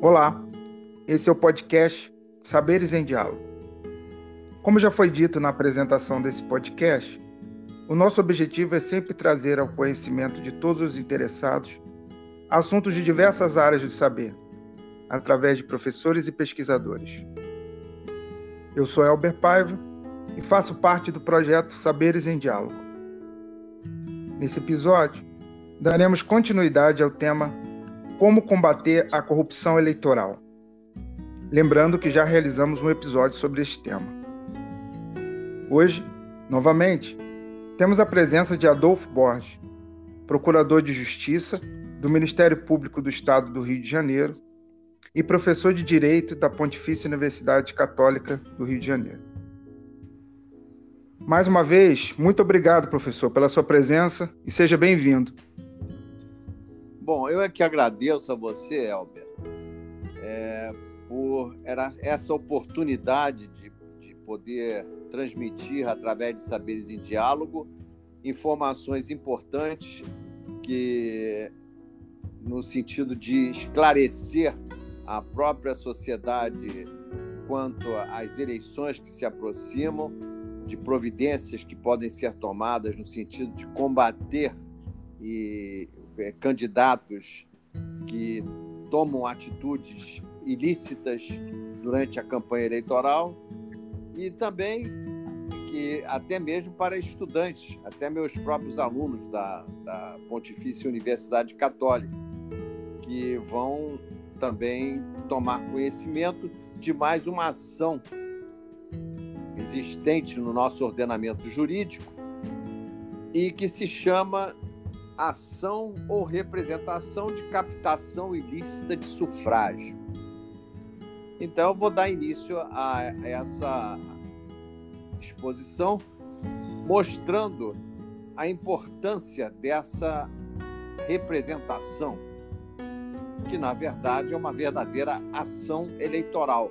Olá, esse é o podcast Saberes em Diálogo. Como já foi dito na apresentação desse podcast, o nosso objetivo é sempre trazer ao conhecimento de todos os interessados assuntos de diversas áreas do saber, através de professores e pesquisadores. Eu sou Elber Paiva e faço parte do projeto Saberes em Diálogo. Nesse episódio, daremos continuidade ao tema Como combater a corrupção eleitoral. Lembrando que já realizamos um episódio sobre este tema. Hoje, novamente, temos a presença de Adolfo Borges, procurador de Justiça do Ministério Público do Estado do Rio de Janeiro e professor de Direito da Pontifícia Universidade Católica do Rio de Janeiro. Mais uma vez, muito obrigado, professor, pela sua presença e seja bem-vindo. Bom, eu é que agradeço a você, Elber, é, por essa oportunidade de, de poder transmitir, através de Saberes em Diálogo, informações importantes que, no sentido de esclarecer a própria sociedade quanto às eleições que se aproximam, de providências que podem ser tomadas no sentido de combater e candidatos que tomam atitudes ilícitas durante a campanha eleitoral e também que até mesmo para estudantes, até meus próprios alunos da, da Pontifícia Universidade Católica, que vão também tomar conhecimento de mais uma ação existente no nosso ordenamento jurídico e que se chama ação ou representação de captação ilícita de sufrágio. Então, eu vou dar início a essa exposição mostrando a importância dessa representação, que na verdade é uma verdadeira ação eleitoral.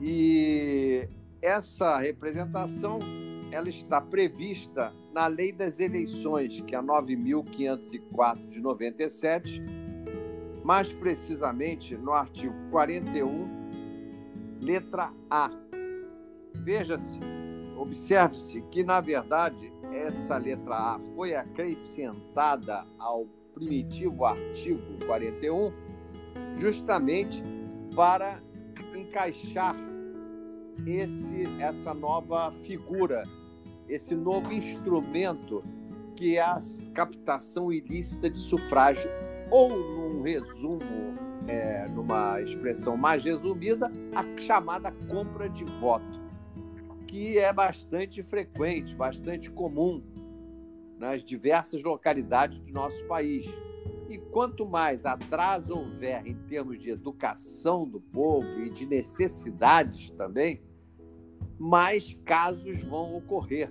E essa representação ela está prevista na Lei das Eleições, que é a 9.504 de 97, mais precisamente no artigo 41, letra A. Veja-se, observe-se que, na verdade, essa letra A foi acrescentada ao primitivo artigo 41 justamente para encaixar esse, essa nova figura esse novo instrumento que é a captação ilícita de sufrágio, ou, num resumo, é, numa expressão mais resumida, a chamada compra de voto, que é bastante frequente, bastante comum nas diversas localidades do nosso país. E quanto mais atraso houver em termos de educação do povo e de necessidades também, mais casos vão ocorrer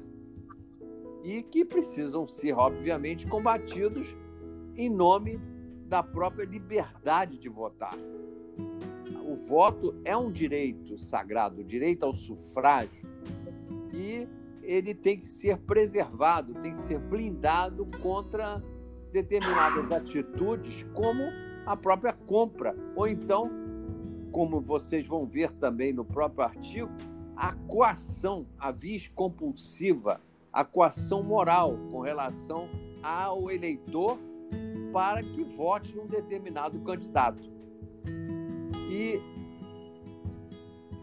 e que precisam ser, obviamente, combatidos em nome da própria liberdade de votar. O voto é um direito sagrado, o direito ao sufrágio, e ele tem que ser preservado, tem que ser blindado contra determinadas atitudes, como a própria compra, ou então, como vocês vão ver também no próprio artigo, a coação, a vis compulsiva, a coação moral com relação ao eleitor para que vote num determinado candidato. E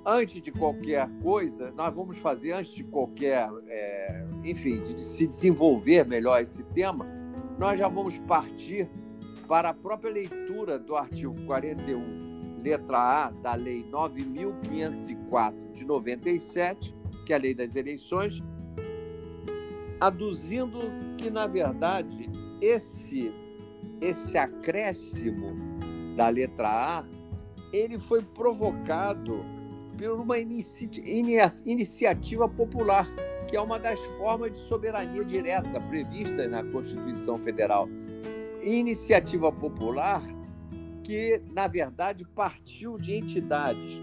antes de qualquer coisa, nós vamos fazer, antes de qualquer, é, enfim, de se desenvolver melhor esse tema, nós já vamos partir para a própria leitura do artigo 41, letra A, da Lei 9.504 de 97, que é a Lei das Eleições, aduzindo que, na verdade, esse, esse acréscimo da letra A ele foi provocado por uma inici iniciativa popular, que é uma das formas de soberania direta previstas na Constituição Federal. Iniciativa popular que, na verdade, partiu de entidades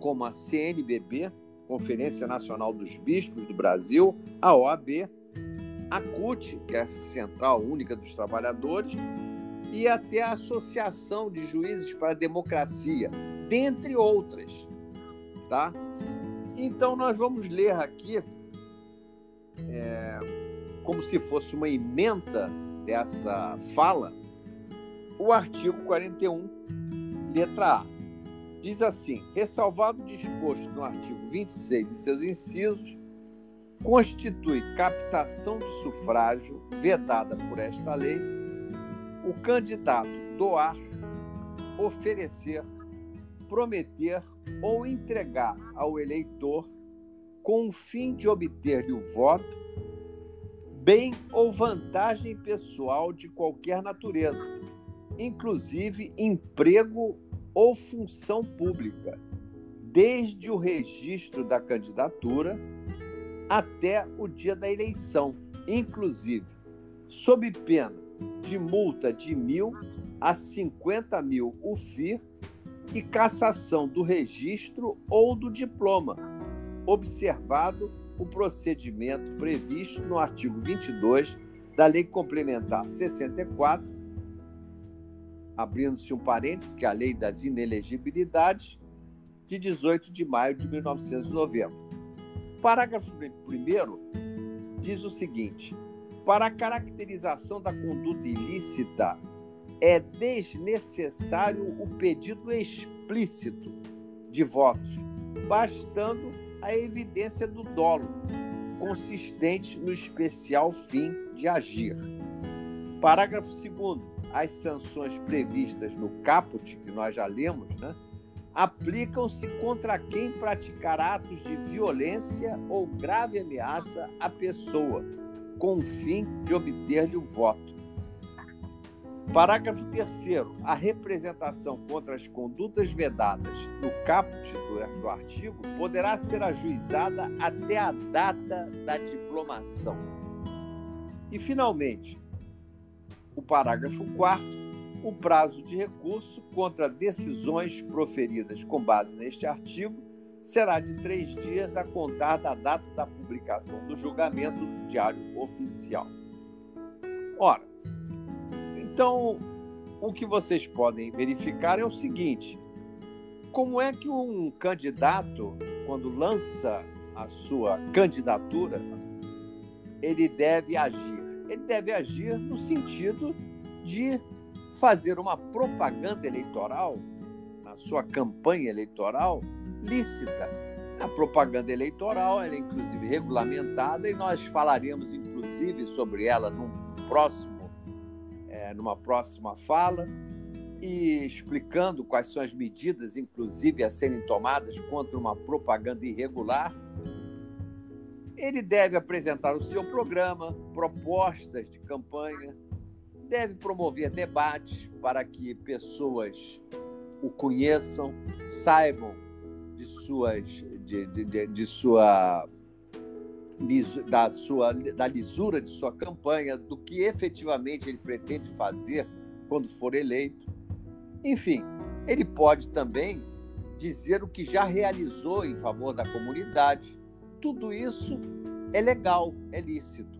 como a CNBB, Conferência Nacional dos Bispos do Brasil, a OAB, a CUT, que é a Central Única dos Trabalhadores, e até a Associação de Juízes para a Democracia, dentre outras, tá? Então nós vamos ler aqui é, como se fosse uma emenda dessa fala, o artigo 41, letra A. Diz assim: ressalvado o disposto no artigo 26 e seus incisos, constitui captação de sufrágio vedada por esta lei o candidato doar, oferecer, prometer ou entregar ao eleitor, com o fim de obter-lhe o voto, bem ou vantagem pessoal de qualquer natureza, inclusive emprego ou função pública, desde o registro da candidatura até o dia da eleição, inclusive, sob pena de multa de mil a 50 mil UFIR e cassação do registro ou do diploma, observado o procedimento previsto no artigo 22 da Lei Complementar 64, abrindo-se um parênteses, que é a Lei das Inelegibilidades, de 18 de maio de 1990. Parágrafo 1 diz o seguinte: para a caracterização da conduta ilícita, é desnecessário o pedido explícito de votos, bastando a evidência do dolo, consistente no especial fim de agir. Parágrafo 2. As sanções previstas no caput, que nós já lemos, né, aplicam-se contra quem praticar atos de violência ou grave ameaça à pessoa com o fim de obter-lhe o voto. Parágrafo 3. A representação contra as condutas vedadas no caput do artigo poderá ser ajuizada até a data da diplomação. E, finalmente, o parágrafo 4. O prazo de recurso contra decisões proferidas com base neste artigo será de três dias a contar da data da publicação do julgamento no Diário Oficial. Ora, então, o que vocês podem verificar é o seguinte: como é que um candidato, quando lança a sua candidatura, ele deve agir? Ele deve agir no sentido de fazer uma propaganda eleitoral, na sua campanha eleitoral, lícita. A propaganda eleitoral é inclusive regulamentada e nós falaremos inclusive sobre ela num próximo, é, numa próxima fala e explicando quais são as medidas, inclusive a serem tomadas contra uma propaganda irregular. Ele deve apresentar o seu programa, propostas de campanha, deve promover debates para que pessoas o conheçam, saibam de suas de, de, de sua da sua da lisura de sua campanha, do que efetivamente ele pretende fazer quando for eleito. Enfim, ele pode também dizer o que já realizou em favor da comunidade. Tudo isso é legal, é lícito.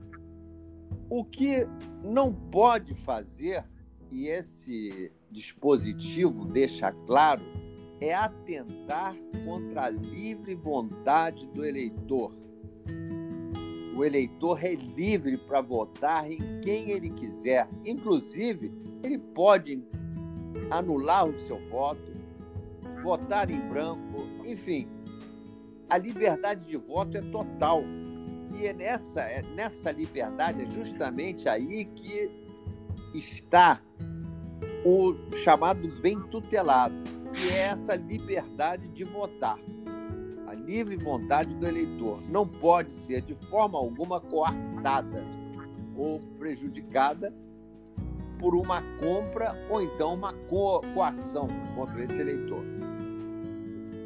O que não pode fazer, e esse dispositivo deixa claro, é atentar contra a livre vontade do eleitor. O eleitor é livre para votar em quem ele quiser. Inclusive, ele pode anular o seu voto, votar em branco, enfim. A liberdade de voto é total. E é nessa, é nessa liberdade, é justamente aí que está o chamado bem tutelado que é essa liberdade de votar. A livre vontade do eleitor não pode ser de forma alguma coartada ou prejudicada por uma compra ou então uma co coação contra esse eleitor.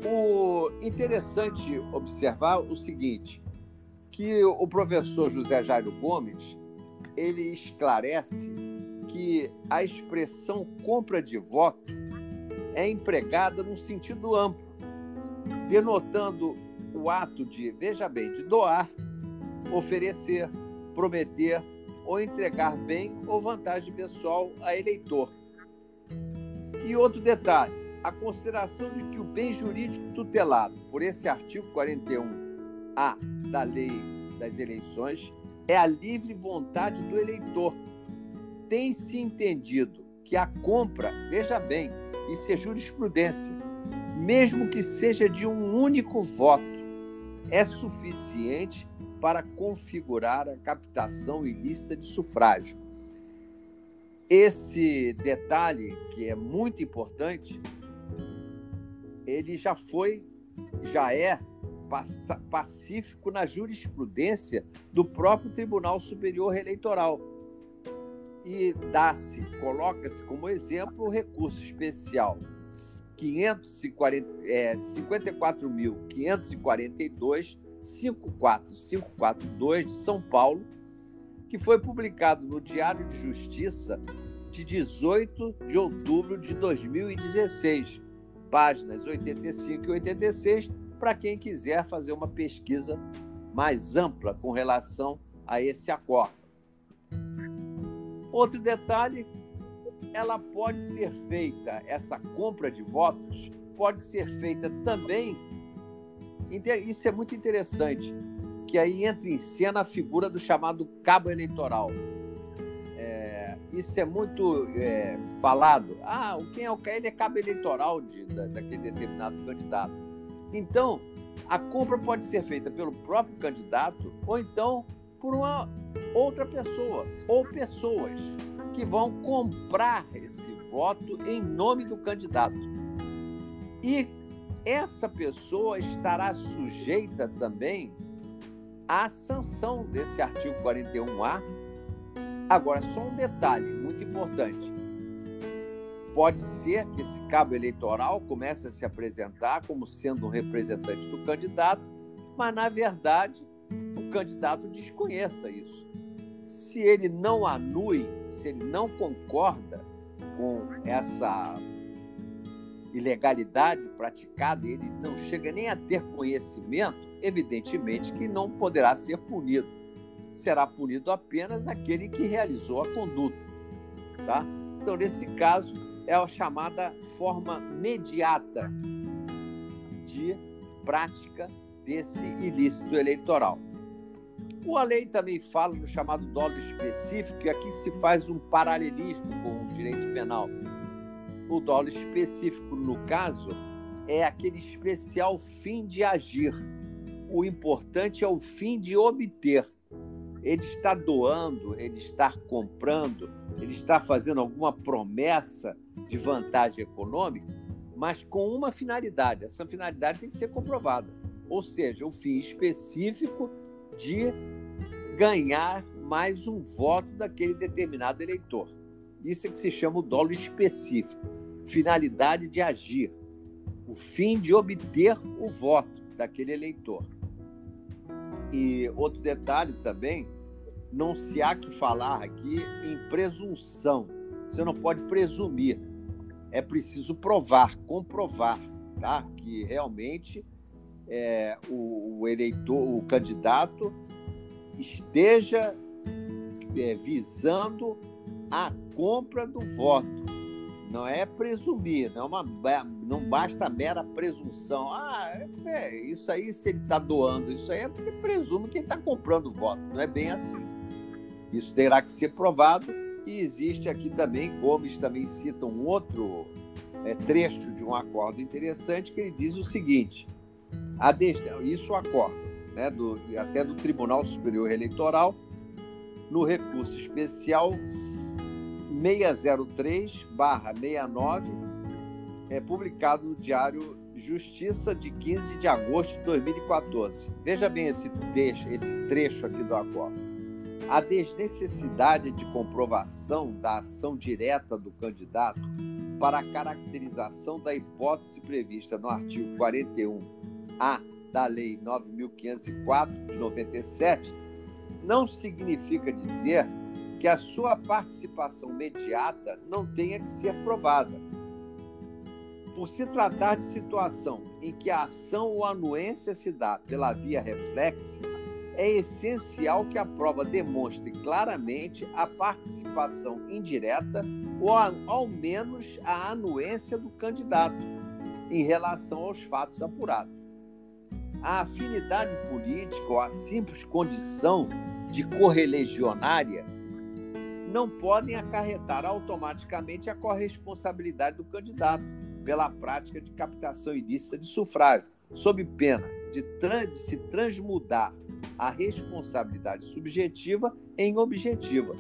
O interessante observar o seguinte, que o professor José Jairo Gomes, ele esclarece que a expressão compra de voto é empregada num sentido amplo, denotando o ato de, veja bem, de doar, oferecer, prometer ou entregar bem ou vantagem pessoal a eleitor, E outro detalhe, a consideração de que o bem jurídico tutelado por esse artigo 41A da Lei das Eleições é a livre vontade do eleitor. Tem-se entendido que a compra, veja bem, isso é jurisprudência, mesmo que seja de um único voto, é suficiente para configurar a captação ilícita de sufrágio. Esse detalhe, que é muito importante, ele já foi, já é pacífico na jurisprudência do próprio Tribunal Superior Eleitoral. E dá-se, coloca-se como exemplo o recurso especial 54.542 54542 é, de São Paulo, que foi publicado no Diário de Justiça de 18 de outubro de 2016, páginas 85 e 86, para quem quiser fazer uma pesquisa mais ampla com relação a esse acordo. Outro detalhe, ela pode ser feita, essa compra de votos pode ser feita também, isso é muito interessante, que aí entra em cena a figura do chamado cabo eleitoral isso é muito é, falado. Ah, quem é o ele é cabo eleitoral de, da, daquele determinado candidato. Então, a compra pode ser feita pelo próprio candidato ou então por uma outra pessoa ou pessoas que vão comprar esse voto em nome do candidato. E essa pessoa estará sujeita também à sanção desse artigo 41A Agora, só um detalhe muito importante. Pode ser que esse cabo eleitoral comece a se apresentar como sendo um representante do candidato, mas, na verdade, o candidato desconheça isso. Se ele não anui, se ele não concorda com essa ilegalidade praticada, ele não chega nem a ter conhecimento, evidentemente que não poderá ser punido será punido apenas aquele que realizou a conduta. Tá? Então, nesse caso, é a chamada forma mediata de prática desse ilícito eleitoral. A lei também fala no chamado dolo específico, e aqui se faz um paralelismo com o direito penal. O dolo específico, no caso, é aquele especial fim de agir. O importante é o fim de obter ele está doando, ele está comprando, ele está fazendo alguma promessa de vantagem econômica, mas com uma finalidade. Essa finalidade tem que ser comprovada. Ou seja, o fim específico de ganhar mais um voto daquele determinado eleitor. Isso é que se chama o dolo específico. Finalidade de agir. O fim de obter o voto daquele eleitor. E outro detalhe também, não se há que falar aqui em presunção. Você não pode presumir. É preciso provar, comprovar, tá? Que realmente é, o, o, eleitor, o candidato esteja é, visando a compra do voto não é presumir, não, é uma, não basta a mera presunção. Ah, é, é isso aí, se ele está doando isso aí, é porque presume que ele está comprando voto. Não é bem assim. Isso terá que ser provado. E existe aqui também, Gomes também cita um outro é, trecho de um acordo interessante que ele diz o seguinte: a isso o acordo, né, do, até do Tribunal Superior Eleitoral, no recurso especial 603-69, é publicado no Diário Justiça de 15 de agosto de 2014. Veja bem esse trecho, esse trecho aqui do acordo. A desnecessidade de comprovação da ação direta do candidato para a caracterização da hipótese prevista no artigo 41A da Lei 9.504 de 97 não significa dizer que a sua participação imediata não tenha que ser provada. Por se tratar de situação em que a ação ou anuência se dá pela via reflexa, é essencial que a prova demonstre claramente a participação indireta ou, ao menos, a anuência do candidato em relação aos fatos apurados. A afinidade política ou a simples condição de correligionária não podem acarretar automaticamente a corresponsabilidade do candidato pela prática de captação ilícita de sufrágio, sob pena de, de se transmudar a responsabilidade subjetiva em objetiva.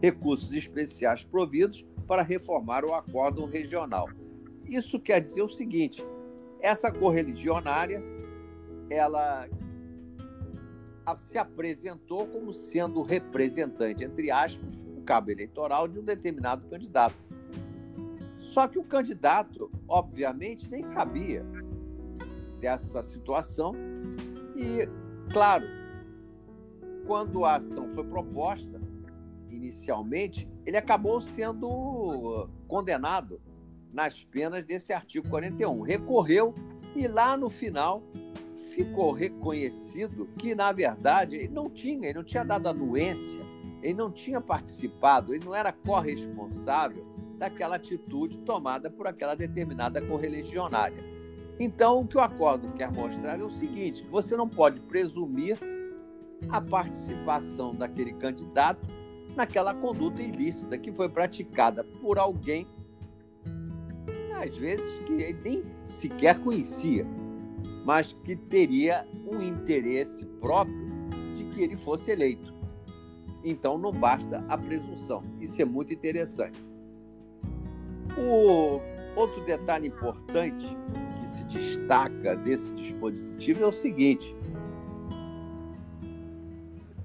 Recursos especiais providos para reformar o acórdão regional. Isso quer dizer o seguinte: essa correligionária ela se apresentou como sendo representante, entre aspas, cabo eleitoral de um determinado candidato. Só que o candidato, obviamente, nem sabia dessa situação e, claro, quando a ação foi proposta, inicialmente, ele acabou sendo condenado nas penas desse artigo 41. Recorreu e lá no final ficou reconhecido que, na verdade, ele não tinha, ele não tinha dado anuência, ele não tinha participado, ele não era corresponsável daquela atitude tomada por aquela determinada correligionária. Então, o que o acordo quer mostrar é o seguinte: você não pode presumir a participação daquele candidato naquela conduta ilícita que foi praticada por alguém, às vezes que ele nem sequer conhecia, mas que teria um interesse próprio de que ele fosse eleito. Então não basta a presunção. Isso é muito interessante. O outro detalhe importante que se destaca desse dispositivo é o seguinte: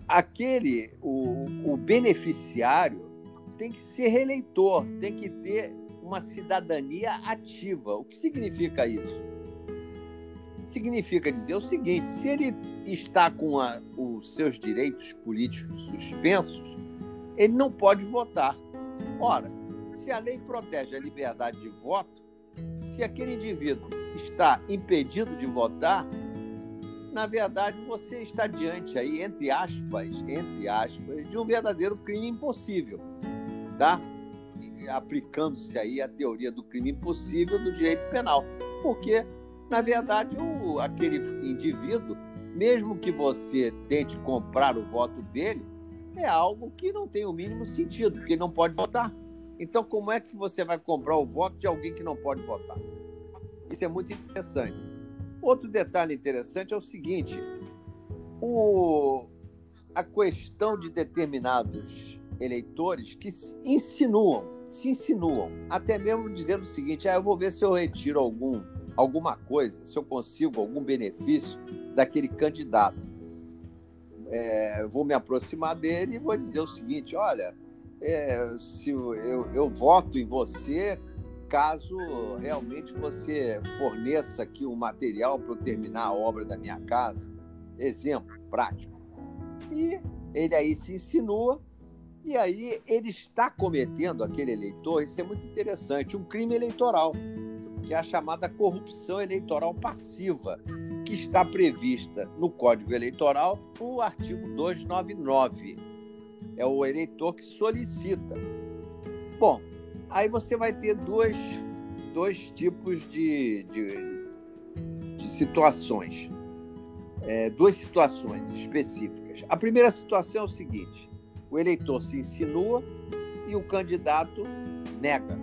aquele, o, o beneficiário tem que ser reeleitor, tem que ter uma cidadania ativa. O que significa isso? Significa dizer o seguinte: se ele está com a, os seus direitos políticos suspensos, ele não pode votar. Ora, se a lei protege a liberdade de voto, se aquele indivíduo está impedido de votar, na verdade, você está diante aí, entre aspas, entre aspas, de um verdadeiro crime impossível, tá? Aplicando-se aí a teoria do crime impossível do direito penal. Porque, na verdade, o, aquele indivíduo, mesmo que você tente comprar o voto dele, é algo que não tem o mínimo sentido, porque ele não pode votar. Então, como é que você vai comprar o voto de alguém que não pode votar? Isso é muito interessante. Outro detalhe interessante é o seguinte: o, a questão de determinados eleitores que se insinuam, se insinuam, até mesmo dizendo o seguinte: ah, eu vou ver se eu retiro algum, alguma coisa, se eu consigo algum benefício daquele candidato. É, vou me aproximar dele e vou dizer o seguinte: olha, é, se eu, eu, eu voto em você caso realmente você forneça aqui um material para eu terminar a obra da minha casa. Exemplo prático. E ele aí se insinua, e aí ele está cometendo, aquele eleitor, isso é muito interessante, um crime eleitoral, que é a chamada corrupção eleitoral passiva, que está prevista no Código Eleitoral, no artigo 299. É o eleitor que solicita. Bom, Aí você vai ter dois, dois tipos de, de, de situações, é, duas situações específicas. A primeira situação é o seguinte: o eleitor se insinua e o candidato nega.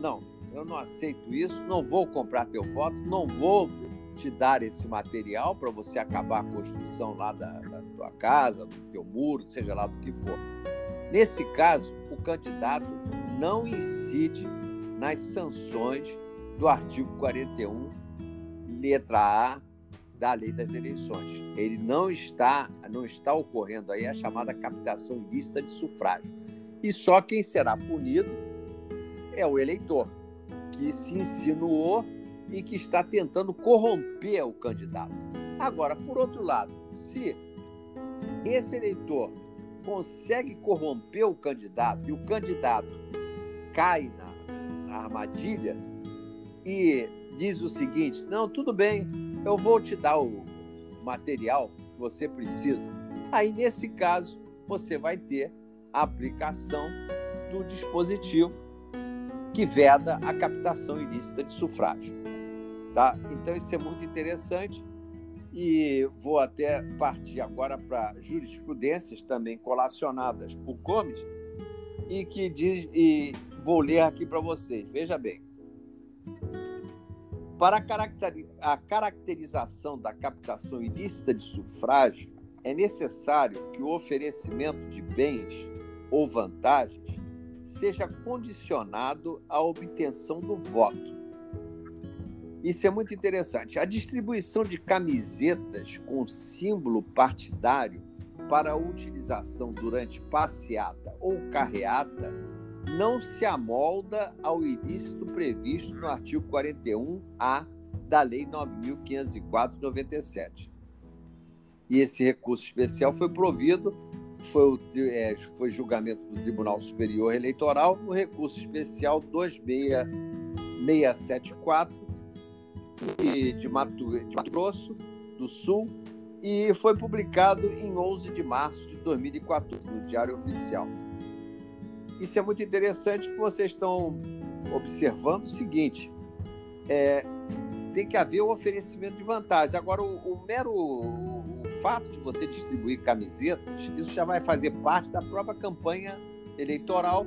Não, eu não aceito isso, não vou comprar teu voto, não vou te dar esse material para você acabar a construção lá da, da tua casa, do teu muro, seja lá do que for. Nesse caso, o candidato não incide nas sanções do artigo 41, letra A da Lei das Eleições. Ele não está, não está ocorrendo aí a chamada captação ilícita de sufrágio. E só quem será punido é o eleitor, que se insinuou e que está tentando corromper o candidato. Agora, por outro lado, se esse eleitor consegue corromper o candidato e o candidato cai na, na armadilha e diz o seguinte: não, tudo bem, eu vou te dar o material, você precisa. Aí, nesse caso, você vai ter a aplicação do dispositivo que veda a captação ilícita de sufrágio. Tá? Então, isso é muito interessante e vou até partir agora para jurisprudências também colacionadas por Gomes e que diz e vou ler aqui para vocês. Veja bem. Para a caracterização da captação ilícita de sufrágio, é necessário que o oferecimento de bens ou vantagens seja condicionado à obtenção do voto. Isso é muito interessante. A distribuição de camisetas com símbolo partidário para utilização durante passeata ou carreata não se amolda ao ilícito previsto no artigo 41A da Lei 9.504/97. E esse recurso especial foi provido, foi, é, foi julgamento do Tribunal Superior Eleitoral no recurso especial 26674 de Mato, de Mato Grosso do Sul e foi publicado em 11 de março de 2014 no Diário Oficial. Isso é muito interessante que vocês estão observando o seguinte: é, tem que haver o oferecimento de vantagem. Agora, o, o mero o, o fato de você distribuir camisetas, isso já vai fazer parte da própria campanha eleitoral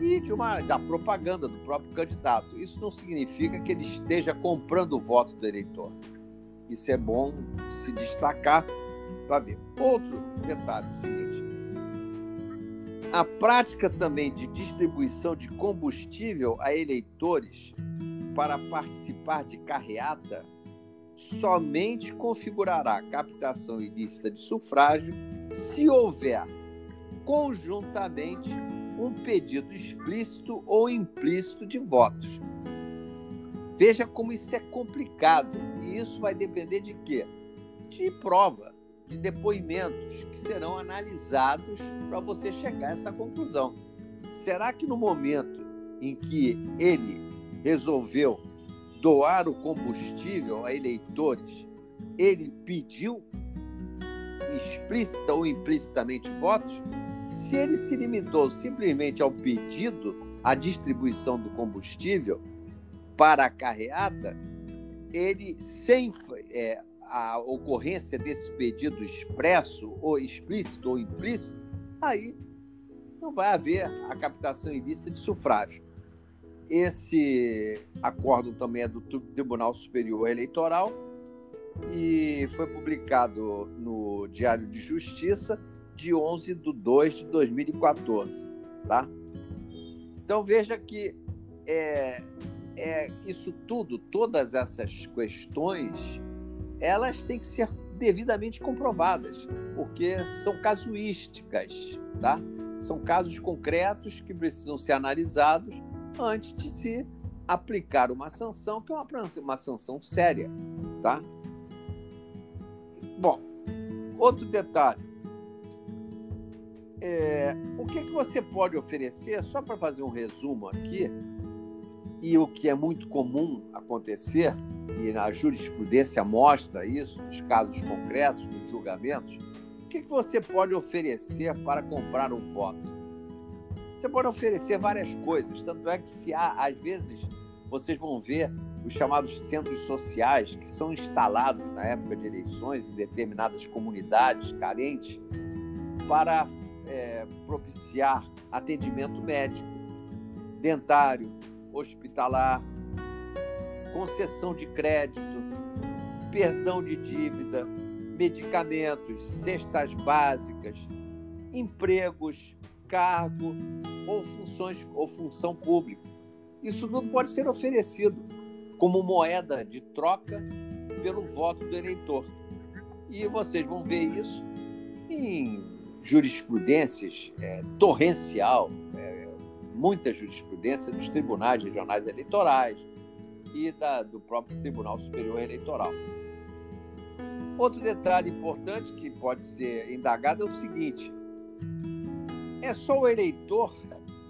e de uma da propaganda do próprio candidato. Isso não significa que ele esteja comprando o voto do eleitor. Isso é bom se destacar para ver. Outro detalhe é o seguinte: a prática também de distribuição de combustível a eleitores para participar de carreata somente configurará captação ilícita de sufrágio se houver conjuntamente um pedido explícito ou implícito de votos. Veja como isso é complicado e isso vai depender de quê? De prova de depoimentos que serão analisados para você chegar a essa conclusão. Será que no momento em que ele resolveu doar o combustível a eleitores, ele pediu explícita ou implicitamente votos? Se ele se limitou simplesmente ao pedido, à distribuição do combustível para a carreata, ele sem é, a ocorrência desse pedido expresso, ou explícito ou implícito, aí não vai haver a captação ilícita de sufrágio. Esse acórdão também é do Tribunal Superior Eleitoral e foi publicado no Diário de Justiça de 11 de 2 de 2014, tá? Então veja que é, é isso tudo, todas essas questões elas têm que ser devidamente comprovadas, porque são casuísticas, tá? São casos concretos que precisam ser analisados antes de se aplicar uma sanção, que é uma, uma sanção séria, tá? Bom, outro detalhe. É, o que, é que você pode oferecer, só para fazer um resumo aqui, e o que é muito comum acontecer, e a jurisprudência mostra isso, nos casos concretos, nos julgamentos, o que, que você pode oferecer para comprar um voto? Você pode oferecer várias coisas, tanto é que se há, às vezes, vocês vão ver os chamados centros sociais que são instalados na época de eleições em determinadas comunidades carentes para é, propiciar atendimento médico, dentário, hospitalar, concessão de crédito, perdão de dívida, medicamentos, cestas básicas, empregos, cargo ou funções ou função pública. Isso tudo pode ser oferecido como moeda de troca pelo voto do eleitor. E vocês vão ver isso em jurisprudências é, torrencial, é, muita jurisprudência dos tribunais regionais eleitorais, e da, do próprio Tribunal Superior Eleitoral. Outro detalhe importante que pode ser indagado é o seguinte: é só o eleitor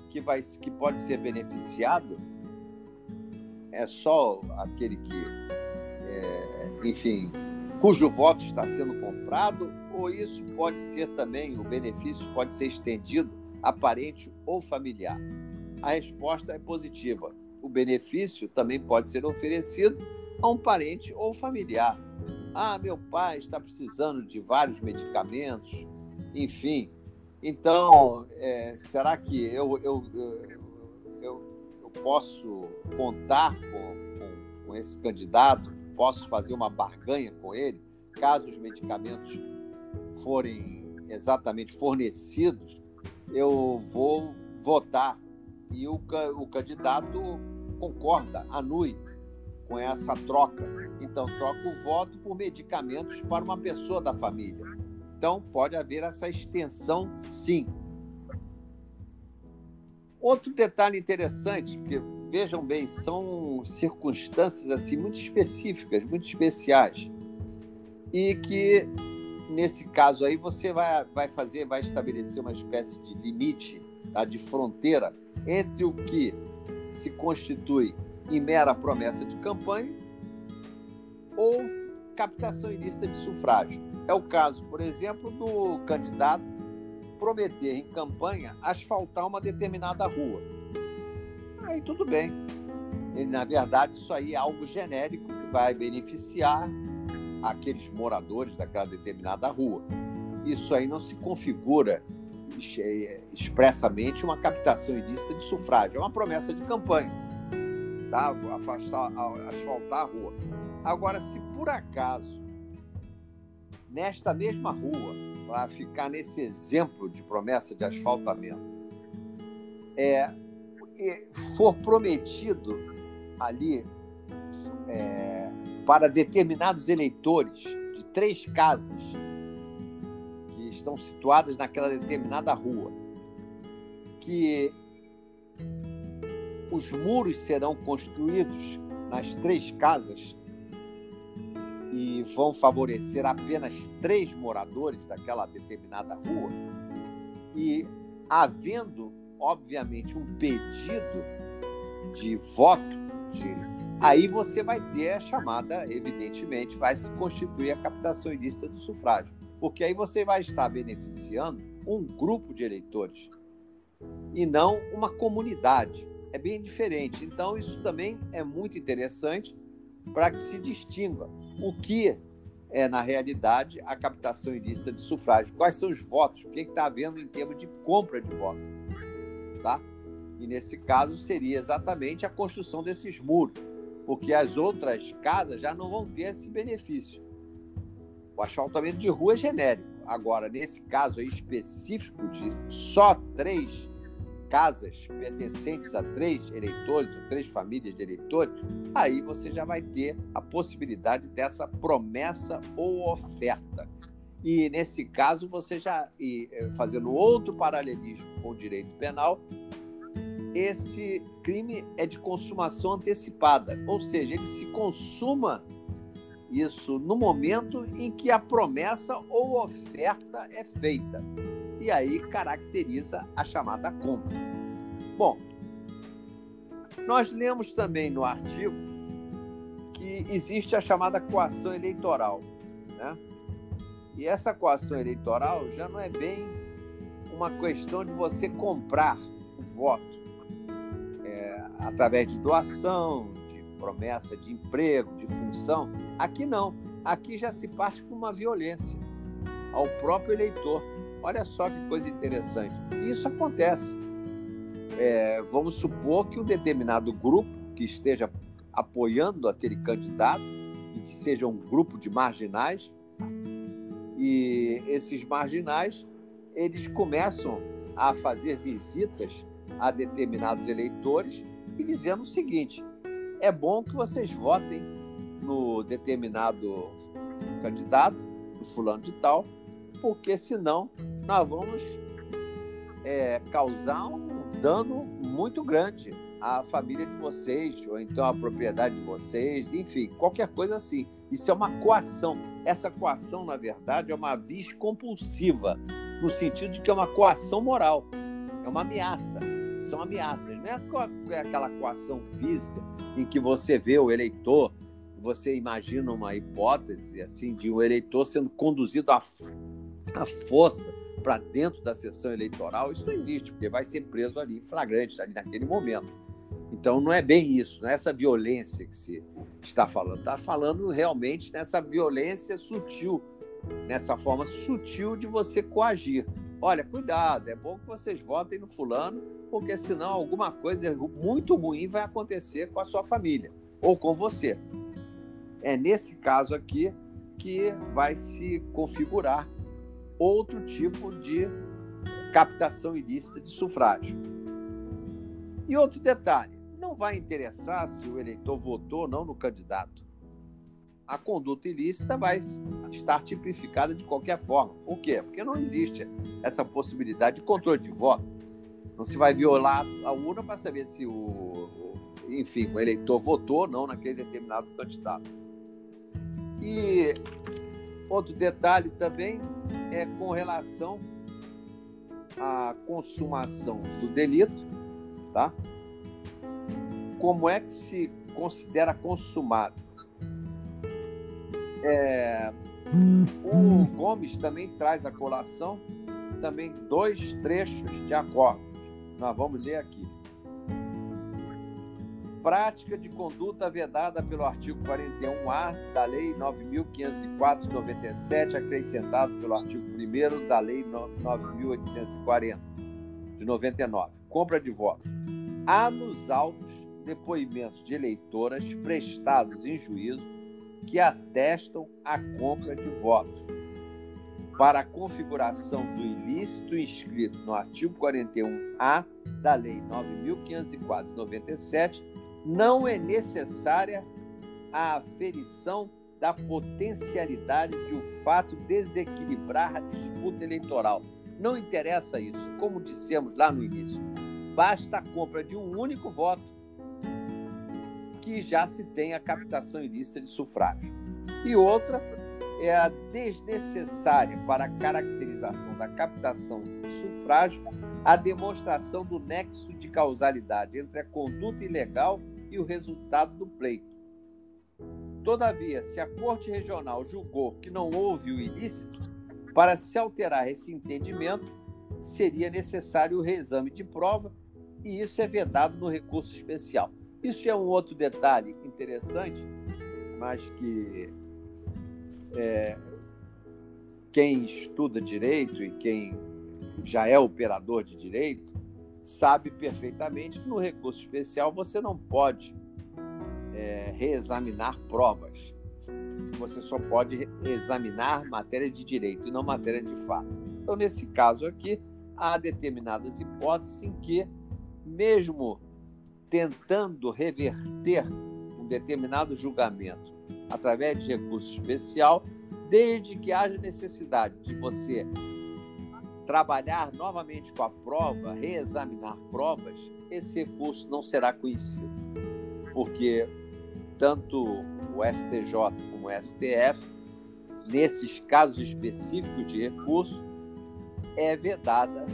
que, vai, que pode ser beneficiado? É só aquele que, é, enfim, cujo voto está sendo comprado, ou isso pode ser também, o benefício pode ser estendido a parente ou familiar? A resposta é positiva. O benefício também pode ser oferecido a um parente ou familiar. Ah, meu pai está precisando de vários medicamentos, enfim. Então, é, será que eu, eu, eu, eu, posso contar com, com, com esse candidato? Posso fazer uma barganha com ele, caso os medicamentos forem exatamente fornecidos? Eu vou votar e o, o candidato concorda, anui com essa troca. Então, troca o voto por medicamentos para uma pessoa da família. Então, pode haver essa extensão, sim. Outro detalhe interessante, que vejam bem, são circunstâncias assim muito específicas, muito especiais, e que nesse caso aí você vai, vai fazer, vai estabelecer uma espécie de limite, tá, de fronteira entre o que se constitui em mera promessa de campanha ou captação ilícita de sufrágio. É o caso, por exemplo, do candidato prometer em campanha asfaltar uma determinada rua. Aí tudo bem. Na verdade, isso aí é algo genérico que vai beneficiar aqueles moradores daquela determinada rua. Isso aí não se configura expressamente uma captação ilícita de sufrágio, é uma promessa de campanha, tá? Afastar, asfaltar a rua. Agora, se por acaso, nesta mesma rua, para ficar nesse exemplo de promessa de asfaltamento, é, for prometido ali é, para determinados eleitores de três casas estão situadas naquela determinada rua, que os muros serão construídos nas três casas vão favorecer apenas três moradores daquela determinada rua, e havendo, obviamente, um pedido de voto, de... aí você vai ter a chamada, evidentemente, vai se constituir a captação ilícita do sufrágio porque aí você vai estar beneficiando um grupo de eleitores e não uma comunidade. É bem diferente. Então, isso também é muito interessante para que se distinga o que é, na realidade, a captação ilícita de sufrágio. Quais são os votos? O que está havendo em termos de compra de votos? Tá? E nesse caso seria exatamente a construção desses muros, porque as outras casas já não vão ter esse benefício. O asfaltamento de rua é genérico. Agora, nesse caso específico de só três casas pertencentes a três eleitores ou três famílias de eleitores, aí você já vai ter a possibilidade dessa promessa ou oferta. E nesse caso, você já, e, eh, fazendo outro paralelismo com o direito penal, esse crime é de consumação antecipada, ou seja, ele se consuma isso no momento em que a promessa ou oferta é feita. E aí caracteriza a chamada compra. Bom, nós lemos também no artigo que existe a chamada coação eleitoral. Né? E essa coação eleitoral já não é bem uma questão de você comprar o voto é, através de doação, promessa de emprego, de função. Aqui não. Aqui já se parte com uma violência ao próprio eleitor. Olha só que coisa interessante. Isso acontece. É, vamos supor que um determinado grupo que esteja apoiando aquele candidato e que seja um grupo de marginais e esses marginais eles começam a fazer visitas a determinados eleitores e dizendo o seguinte: é bom que vocês votem no determinado candidato, no fulano de tal, porque senão nós vamos é, causar um dano muito grande à família de vocês, ou então à propriedade de vocês, enfim, qualquer coisa assim. Isso é uma coação. Essa coação, na verdade, é uma vis compulsiva, no sentido de que é uma coação moral, é uma ameaça são ameaças, não é aquela coação física em que você vê o eleitor você imagina uma hipótese assim de um eleitor sendo conduzido à, à força para dentro da sessão eleitoral, isso não existe, porque vai ser preso ali em flagrante, ali naquele momento. Então não é bem isso, não é essa violência que se está falando. Está falando realmente nessa violência sutil, nessa forma sutil de você coagir. Olha, cuidado, é bom que vocês votem no fulano, porque senão alguma coisa muito ruim vai acontecer com a sua família ou com você. É nesse caso aqui que vai se configurar outro tipo de captação ilícita de sufrágio. E outro detalhe: não vai interessar se o eleitor votou ou não no candidato. A conduta ilícita vai estar tipificada de qualquer forma. Por quê? Porque não existe essa possibilidade de controle de voto. Não se vai violar a urna para saber se o, enfim, o eleitor votou ou não naquele determinado candidato. E outro detalhe também é com relação à consumação do delito, tá? Como é que se considera consumado? É, o Gomes também traz a colação também dois trechos de acordos. Nós vamos ler aqui prática de conduta vedada pelo artigo 41-A da Lei 9.504 de 97, acrescentado pelo artigo 1 da Lei 9.840 de 99. Compra de votos. Há nos autos depoimentos de eleitoras prestados em juízo que atestam a compra de votos. Para a configuração do ilícito inscrito no artigo 41-A da Lei 9.504 de 97, não é necessária a aferição da potencialidade de o fato desequilibrar a disputa eleitoral. Não interessa isso, como dissemos lá no início. Basta a compra de um único voto que já se tem a captação ilícita de sufrágio. E outra é a desnecessária para a caracterização da captação de sufrágio a demonstração do nexo de causalidade entre a conduta ilegal e o resultado do pleito. Todavia, se a Corte Regional julgou que não houve o ilícito, para se alterar esse entendimento, seria necessário o reexame de prova, e isso é vedado no recurso especial. Isso é um outro detalhe interessante, mas que é, quem estuda direito e quem já é operador de direito sabe perfeitamente que no recurso especial você não pode é, reexaminar provas. Você só pode examinar matéria de direito e não matéria de fato. Então, nesse caso aqui, há determinadas hipóteses em que, mesmo tentando reverter um determinado julgamento através de recurso especial, desde que haja necessidade de você trabalhar novamente com a prova, reexaminar provas, esse recurso não será conhecido, porque tanto o STJ como o STF, nesses casos específicos de recurso, é vedada,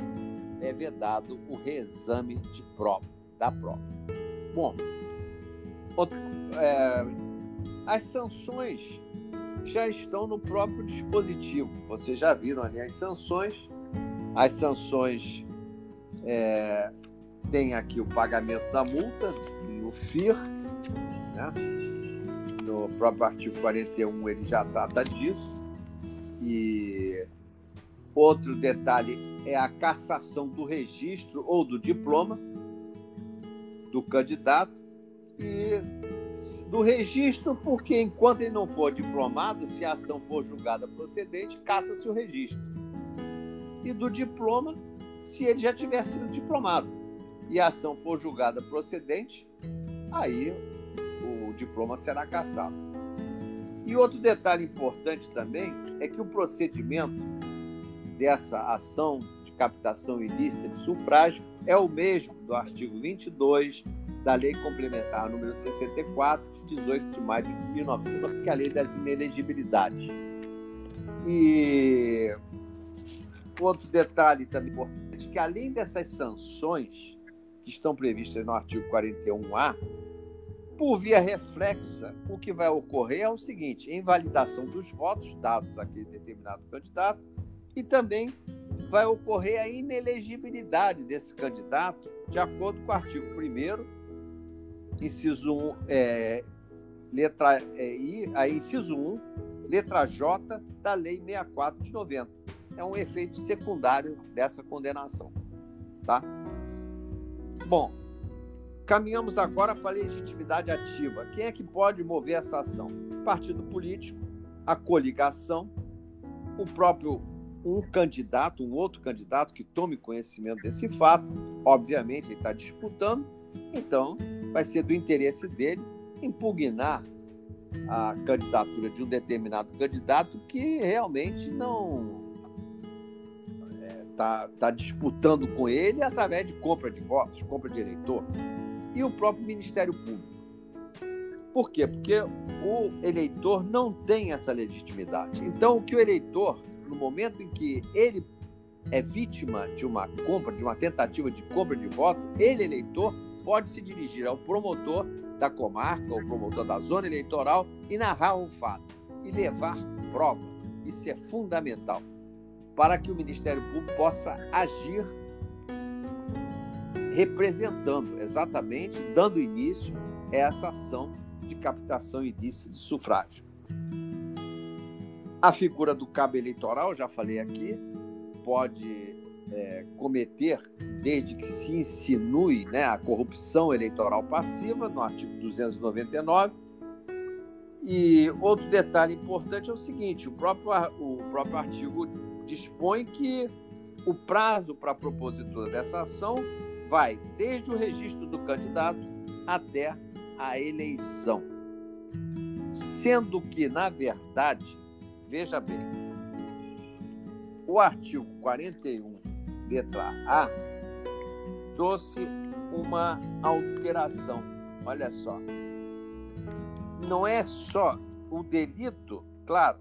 é vedado o reexame de prova, da prova. Bom, outro, é, as sanções já estão no próprio dispositivo. Vocês já viram ali as sanções as sanções é, tem aqui o pagamento da multa o FIR, né? no próprio artigo 41 ele já trata disso. E outro detalhe é a cassação do registro ou do diploma do candidato e do registro, porque enquanto ele não for diplomado, se a ação for julgada procedente, caça-se o registro e do diploma se ele já tiver sido diplomado. E a ação for julgada procedente, aí o diploma será cassado. E outro detalhe importante também é que o procedimento dessa ação de captação ilícita de sufrágio é o mesmo do artigo 22 da Lei Complementar número 64, de 18 de maio de 1900, que é a Lei das Inelegibilidades. E outro detalhe também importante, que além dessas sanções que estão previstas no artigo 41A, Por via reflexa, o que vai ocorrer é o seguinte: invalidação dos votos dados àquele determinado candidato e também vai ocorrer a inelegibilidade desse candidato de acordo com o artigo 1 inciso 1, é, letra é, I, a inciso 1, letra J da Lei 64 de 90. É um efeito secundário dessa condenação, tá? Bom, Caminhamos agora para a legitimidade ativa. Quem é que pode mover essa ação? Partido político, a coligação, o próprio um candidato, um outro candidato que tome conhecimento desse fato, obviamente ele está disputando, então vai ser do interesse dele impugnar a candidatura de um determinado candidato que realmente não tá, tá disputando com ele através de compra de votos, compra de eleitor e o próprio Ministério Público. Por quê? Porque o eleitor não tem essa legitimidade. Então, o que o eleitor, no momento em que ele é vítima de uma compra, de uma tentativa de compra de voto, ele, eleitor, pode se dirigir ao promotor da comarca, ao promotor da zona eleitoral e narrar um fato e levar prova. Isso é fundamental para que o Ministério Público possa agir representando exatamente, dando início a essa ação de captação ilícita de sufrágio. A figura do cabo eleitoral, já falei aqui, pode é, cometer, desde que se insinue né, a corrupção eleitoral passiva, no artigo 299. E outro detalhe importante é o seguinte: o próprio, o próprio artigo dispõe que o prazo para a propositura dessa ação vai desde o registro do candidato até a eleição. Sendo que, na verdade, veja bem, o artigo 41, letra A, trouxe uma alteração. Olha só. Não é só o delito, claro,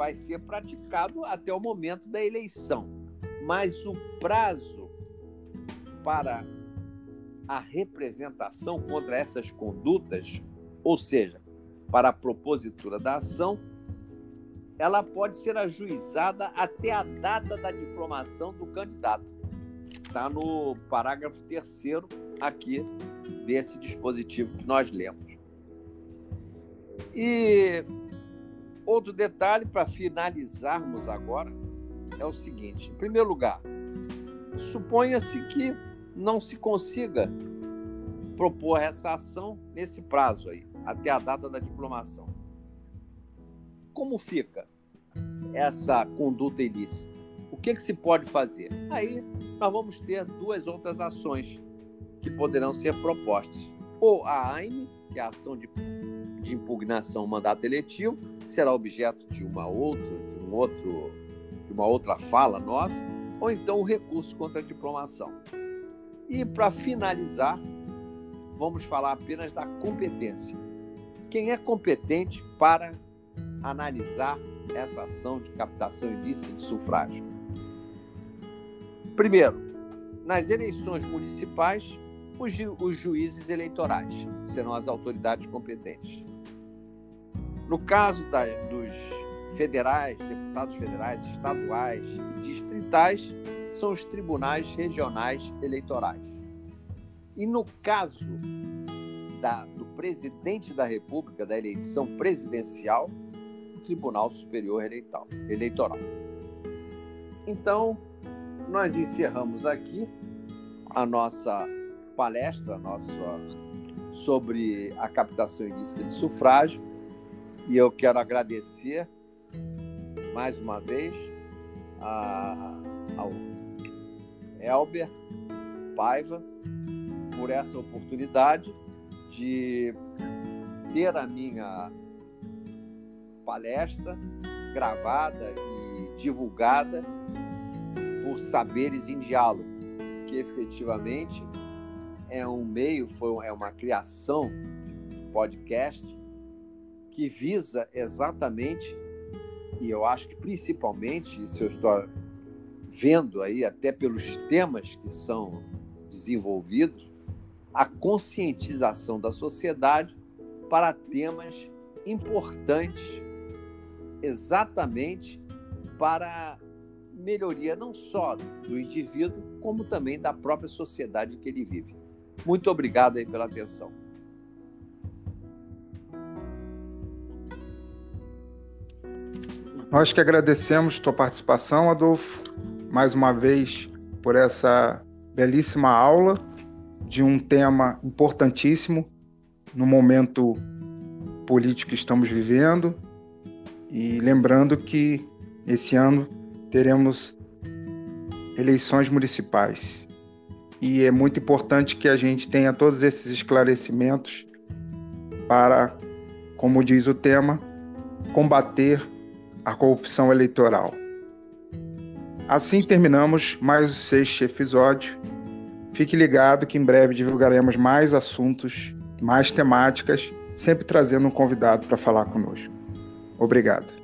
vai ser praticado até o momento da eleição, mas o prazo para a representação contra essas condutas, ou seja, para a propositura da ação, ela pode ser ajuizada até a data da diplomação do candidato. Está no parágrafo terceiro aqui desse dispositivo que nós lemos. E outro detalhe para finalizarmos agora é o seguinte: em primeiro lugar, suponha-se que não se consiga propor essa ação nesse prazo aí, até a data da diplomação. Como fica essa conduta ilícita? O que, que se pode fazer? Aí nós vamos ter duas outras ações que poderão ser propostas. Ou a AIME, que é a ação de, de impugnação mandato eletivo, será objeto de uma outra, de um outro, de uma outra fala nossa, ou então o recurso contra a diplomação. E para finalizar, vamos falar apenas da competência. Quem é competente para analisar essa ação de captação ilícita de sufrágio? Primeiro, nas eleições municipais, os, ju os juízes eleitorais serão as autoridades competentes. No caso da, dos federais, deputados federais, estaduais e distritais, são os tribunais regionais eleitorais. E no caso da, do presidente da República, da eleição presidencial, Tribunal Superior Eleitoral. Então, nós encerramos aqui a nossa palestra nossa, sobre a captação ilícita de sufrágio e eu quero agradecer mais uma vez a, ao Elber Paiva por essa oportunidade de ter a minha palestra gravada e divulgada por Saberes em Diálogo, que efetivamente é um meio, foi, é uma criação de podcast que visa exatamente, e eu acho que principalmente, se eu estou vendo aí até pelos temas que são desenvolvidos, a conscientização da sociedade para temas importantes exatamente para melhoria não só do indivíduo, como também da própria sociedade que ele vive. Muito obrigado aí pela atenção. Nós que agradecemos tua participação, Adolfo, mais uma vez por essa belíssima aula de um tema importantíssimo no momento político que estamos vivendo. E lembrando que esse ano teremos eleições municipais. E é muito importante que a gente tenha todos esses esclarecimentos para, como diz o tema, combater a corrupção eleitoral. Assim terminamos mais o sexto episódio. Fique ligado que em breve divulgaremos mais assuntos, mais temáticas, sempre trazendo um convidado para falar conosco. Obrigado.